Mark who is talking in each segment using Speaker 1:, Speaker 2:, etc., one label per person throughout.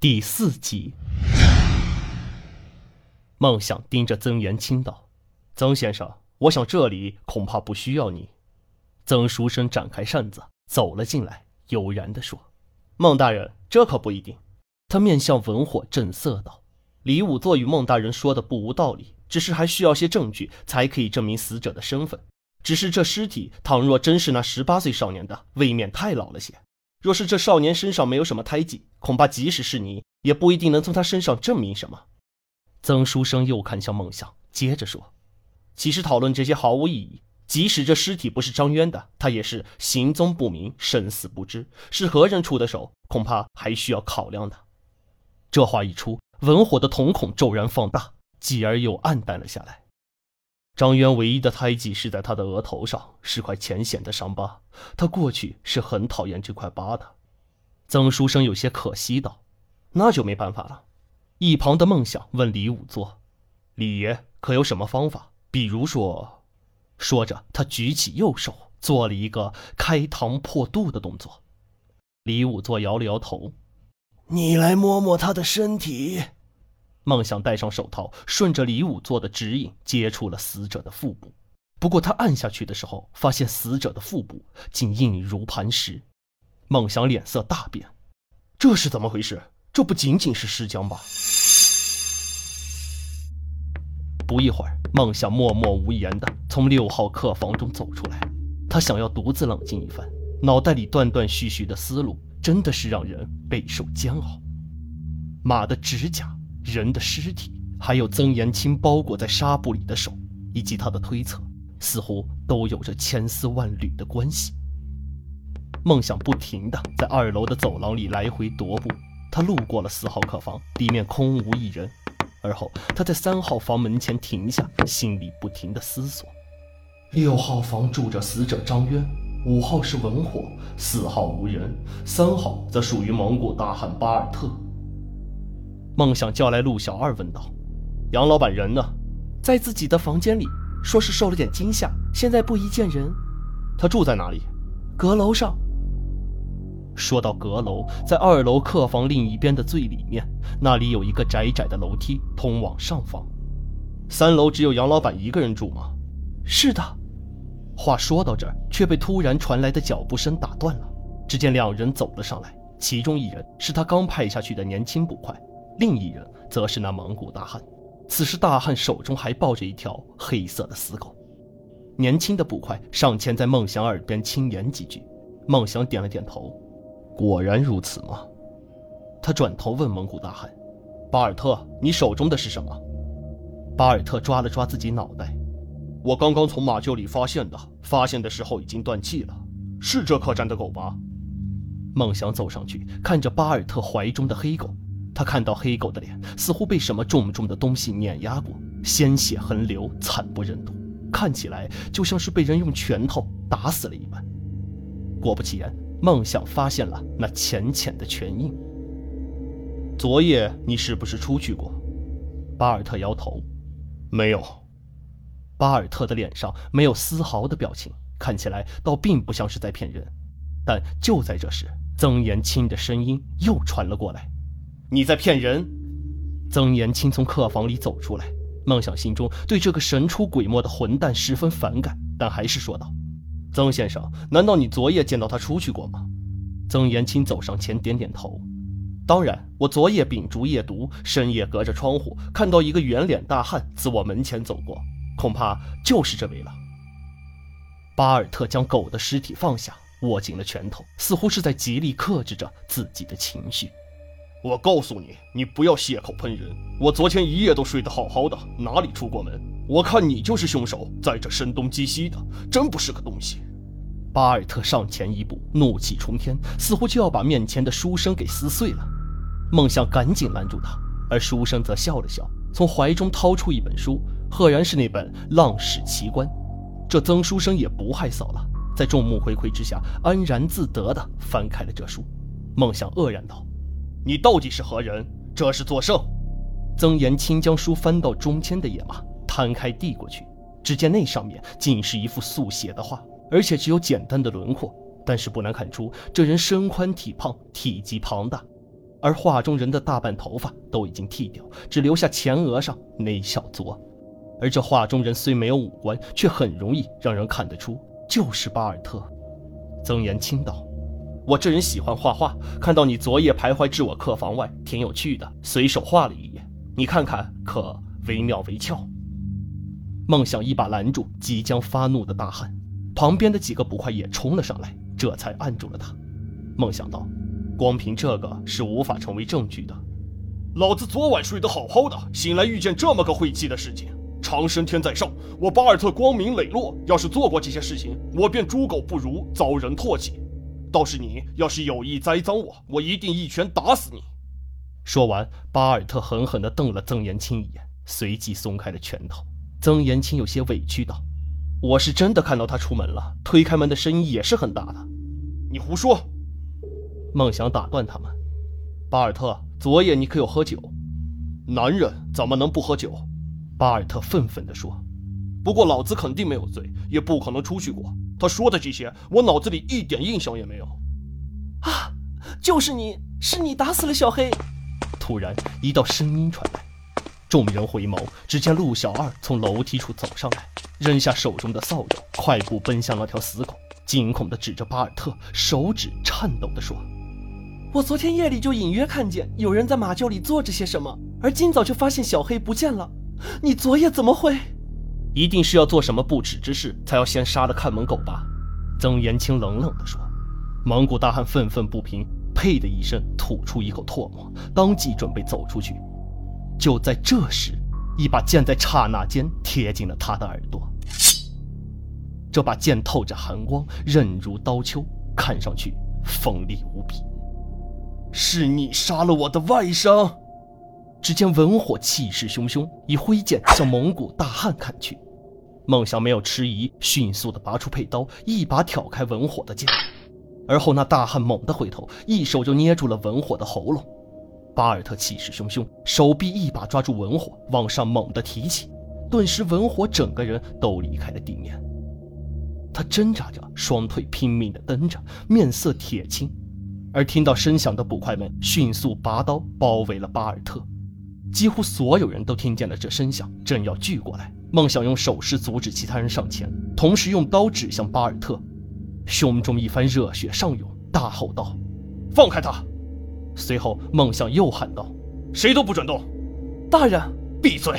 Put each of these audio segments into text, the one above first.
Speaker 1: 第四集。梦想盯着曾延清道：“曾先生，我想这里恐怕不需要你。”曾书生展开扇子走了进来，悠然地说：“孟大人，这可不一定。”他面向文火正色道：“李武作与孟大人说的不无道理，只是还需要些证据才可以证明死者的身份。只是这尸体，倘若真是那十八岁少年的，未免太老了些。若是这少年身上没有什么胎记，恐怕即使是你，也不一定能从他身上证明什么。”曾书生又看向孟想，接着说：“其实讨论这些毫无意义。即使这尸体不是张渊的，他也是行踪不明、生死不知，是何人出的手，恐怕还需要考量的。”这话一出，文火的瞳孔骤然放大，继而又暗淡了下来。张渊唯一的胎记是在他的额头上，是块浅显的伤疤。他过去是很讨厌这块疤的。曾书生有些可惜道：“那就没办法了。”一旁的梦想问李武作：“李爷可有什么方法？比如说……”说着，他举起右手，做了一个开膛破肚的动作。李武作摇了摇头。
Speaker 2: 你来摸摸他的身体。
Speaker 1: 梦想戴上手套，顺着李武做的指引接触了死者的腹部。不过他按下去的时候，发现死者的腹部竟硬如磐石。梦想脸色大变，这是怎么回事？这不仅仅是尸僵吧？不一会儿，梦想默默无言地从六号客房中走出来。他想要独自冷静一番，脑袋里断断续续的思路。真的是让人备受煎熬。马的指甲、人的尸体，还有曾延青包裹在纱布里的手，以及他的推测，似乎都有着千丝万缕的关系。梦想不停地在二楼的走廊里来回踱步。他路过了四号客房，里面空无一人。而后他在三号房门前停下，心里不停地思索：六号房住着死者张渊。五号是文火，四号无人，三号则属于蒙古大汉巴尔特。梦想叫来陆小二问道：“杨老板人呢？在自己的房间里，说是受了点惊吓，现在不宜见人。他住在哪里？阁楼上。”说到阁楼，在二楼客房另一边的最里面，那里有一个窄窄的楼梯通往上方。三楼只有杨老板一个人住吗？是的。话说到这，却被突然传来的脚步声打断了。只见两人走了上来，其中一人是他刚派下去的年轻捕快，另一人则是那蒙古大汉。此时，大汉手中还抱着一条黑色的死狗。年轻的捕快上前在孟祥耳边轻言几句，孟祥点了点头。果然如此吗？他转头问蒙古大汉：“巴尔特，你手中的是什么？”巴尔特抓了抓自己脑袋。我刚刚从马厩里发现的，发现的时候已经断气了，是这客栈的狗吧？孟想走上去，看着巴尔特怀中的黑狗，他看到黑狗的脸似乎被什么重重的东西碾压过，鲜血横流，惨不忍睹，看起来就像是被人用拳头打死了一般。果不其然，梦想发现了那浅浅的拳印。昨夜你是不是出去过？巴尔特摇头，没有。巴尔特的脸上没有丝毫的表情，看起来倒并不像是在骗人。但就在这时，曾延青的声音又传了过来：“你在骗人！”曾延青从客房里走出来，梦想心中对这个神出鬼没的混蛋十分反感，但还是说道：“曾先生，难道你昨夜见到他出去过吗？”曾延青走上前，点点头：“当然，我昨夜秉烛夜读，深夜隔着窗户看到一个圆脸大汉自我门前走过。”恐怕就是这位了。巴尔特将狗的尸体放下，握紧了拳头，似乎是在极力克制着自己的情绪。我告诉你，你不要血口喷人。我昨天一夜都睡得好好的，哪里出过门？我看你就是凶手，在这声东击西的，真不是个东西。巴尔特上前一步，怒气冲天，似乎就要把面前的书生给撕碎了。孟想赶紧拦住他，而书生则笑了笑，从怀中掏出一本书。赫然是那本《浪史奇观》，这曾书生也不害臊了，在众目睽睽之下，安然自得地翻开了这书。梦想愕然道：“你到底是何人？这是作甚？”曾延清将书翻到中间的页码，摊开递过去，只见那上面竟是一幅速写的画，而且只有简单的轮廓，但是不难看出这人身宽体胖，体积庞大。而画中人的大半头发都已经剃掉，只留下前额上那一小撮。而这画中人虽没有五官，却很容易让人看得出就是巴尔特。曾延青道：“我这人喜欢画画，看到你昨夜徘徊至我客房外，挺有趣的，随手画了一眼。你看看，可惟妙惟肖。”梦想一把拦住即将发怒的大汉，旁边的几个捕快也冲了上来，这才按住了他。梦想道：“光凭这个是无法成为证据的。
Speaker 3: 老子昨晚睡得好好的，醒来遇见这么个晦气的事情。长生天在上，我巴尔特光明磊落，要是做过这些事情，我便猪狗不如，遭人唾弃。倒是你要是有意栽赃我，我一定一拳打死你。”
Speaker 1: 说完，巴尔特狠狠地瞪了曾延青一眼，随即松开了拳头。曾延青有些委屈道：“我是真的看到他出门了，推开门的声音也是很大的。”
Speaker 3: 你胡说！
Speaker 1: 梦想打断他们：“巴尔特，昨夜你可有喝酒？”
Speaker 3: 男人怎么能不喝酒？
Speaker 1: 巴尔特愤愤地说：“
Speaker 3: 不过老子肯定没有醉，也不可能出去过。他说的这些，我脑子里一点印象也没有。”
Speaker 2: 啊！就是你，是你打死了小黑！
Speaker 1: 突然，一道声音传来。众人回眸，只见陆小二从楼梯处走上来，扔下手中的扫帚，快步奔向那条死狗，惊恐地指着巴尔特，手指颤抖地说：“
Speaker 2: 我昨天夜里就隐约看见有人在马厩里做着些什么，而今早就发现小黑不见了。你昨夜怎么会？
Speaker 1: 一定是要做什么不耻之事，才要先杀了看门狗吧？”曾延青冷冷地说。蒙古大汉愤愤不平，呸的一声吐出一口唾沫，当即准备走出去。就在这时，一把剑在刹那间贴近了他的耳朵。这把剑透着寒光，刃如刀丘，看上去锋利无比。
Speaker 3: 是你杀了我的外甥！
Speaker 1: 只见文火气势汹汹，以挥剑向蒙古大汉砍去。孟祥没有迟疑，迅速地拔出佩刀，一把挑开文火的剑。而后那大汉猛地回头，一手就捏住了文火的喉咙。巴尔特气势汹汹，手臂一把抓住文火，往上猛地提起，顿时文火整个人都离开了地面。他挣扎着，双腿拼命地蹬着，面色铁青。而听到声响的捕快们迅速拔刀包围了巴尔特，几乎所有人都听见了这声响，正要聚过来。梦想用手势阻止其他人上前，同时用刀指向巴尔特，胸中一番热血上涌，大吼道：“
Speaker 3: 放开他！”
Speaker 1: 随后，孟想又喊道：“
Speaker 3: 谁都不准动！”
Speaker 2: 大人，
Speaker 3: 闭嘴！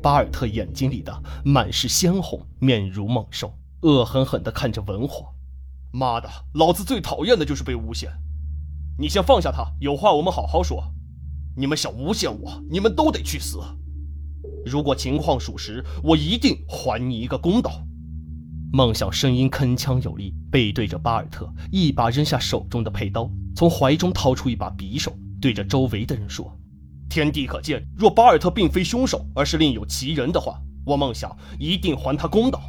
Speaker 1: 巴尔特眼睛里的满是鲜红，面如猛兽，恶狠狠地看着文火。
Speaker 3: 妈的，老子最讨厌的就是被诬陷！你先放下他，有话我们好好说。你们想诬陷我，你们都得去死！如果情况属实，我一定还你一个公道。
Speaker 1: 梦想声音铿锵有力，背对着巴尔特，一把扔下手中的佩刀。从怀中掏出一把匕首，对着周围的人说：“
Speaker 3: 天地可见，若巴尔特并非凶手，而是另有其人的话，我梦想一定还他公道。”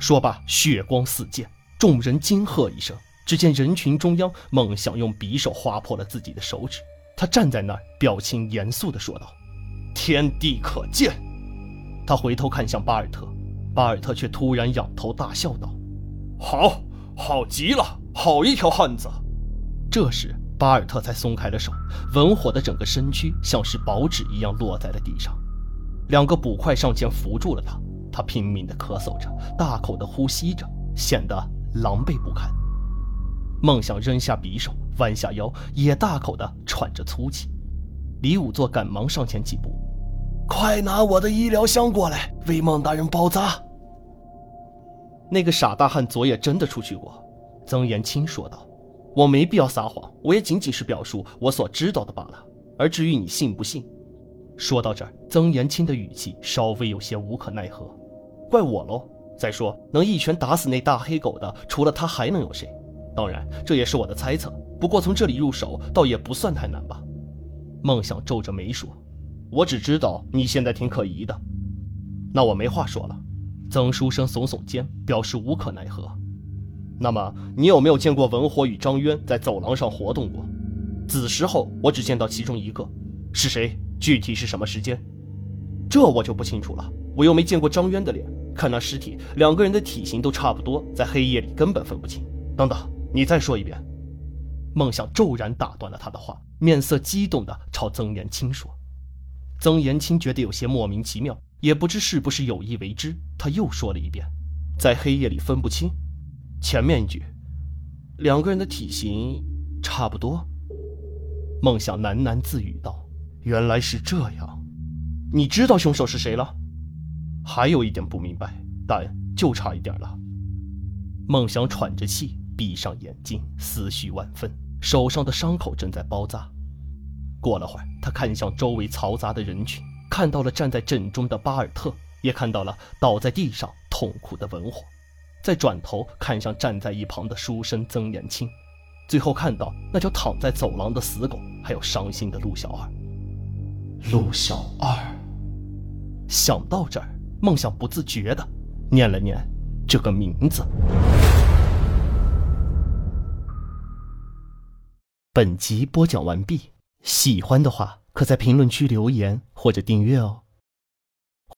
Speaker 1: 说罢，血光四溅，众人惊喝一声。只见人群中央，梦想用匕首划破了自己的手指。他站在那儿，表情严肃地说道：“
Speaker 3: 天地可见。”
Speaker 1: 他回头看向巴尔特，巴尔特却突然仰头大笑道：“
Speaker 3: 好，好极了，好一条汉子！”
Speaker 1: 这时，巴尔特才松开了手，文火的整个身躯像是薄纸一样落在了地上。两个捕快上前扶住了他，他拼命地咳嗽着，大口地呼吸着，显得狼狈不堪。梦想扔下匕首，弯下腰，也大口的喘着粗气。李武作赶忙上前几步：“
Speaker 2: 快拿我的医疗箱过来，为孟大人包扎。”
Speaker 1: 那个傻大汉昨夜真的出去过，曾延青说道。我没必要撒谎，我也仅仅是表述我所知道的罢了。而至于你信不信，说到这儿，曾延青的语气稍微有些无可奈何。怪我喽。再说，能一拳打死那大黑狗的，除了他还能有谁？当然，这也是我的猜测。不过从这里入手，倒也不算太难吧？梦想皱着眉说：“我只知道你现在挺可疑的。”那我没话说了。曾书生耸耸肩，表示无可奈何。那么，你有没有见过文火与张渊在走廊上活动过？子时候，我只见到其中一个，是谁？具体是什么时间？这我就不清楚了。我又没见过张渊的脸，看那尸体，两个人的体型都差不多，在黑夜里根本分不清。等等，你再说一遍。梦想骤然打断了他的话，面色激动地朝曾延青说：“曾延青觉得有些莫名其妙，也不知是不是有意为之。他又说了一遍，在黑夜里分不清。前面一句，两个人的体型差不多。”梦想喃喃自语道：“原来是这样，你知道凶手是谁了？还有一点不明白，但就差一点了。”梦想喘着气。闭上眼睛，思绪万分，手上的伤口正在包扎。过了会儿，他看向周围嘈杂的人群，看到了站在阵中的巴尔特，也看到了倒在地上痛苦的文火，再转头看向站在一旁的书生曾延青，最后看到那条躺在走廊的死狗，还有伤心的陆小二。陆小二。想到这儿，梦想不自觉的念了念这个名字。本集播讲完毕，喜欢的话可在评论区留言或者订阅哦。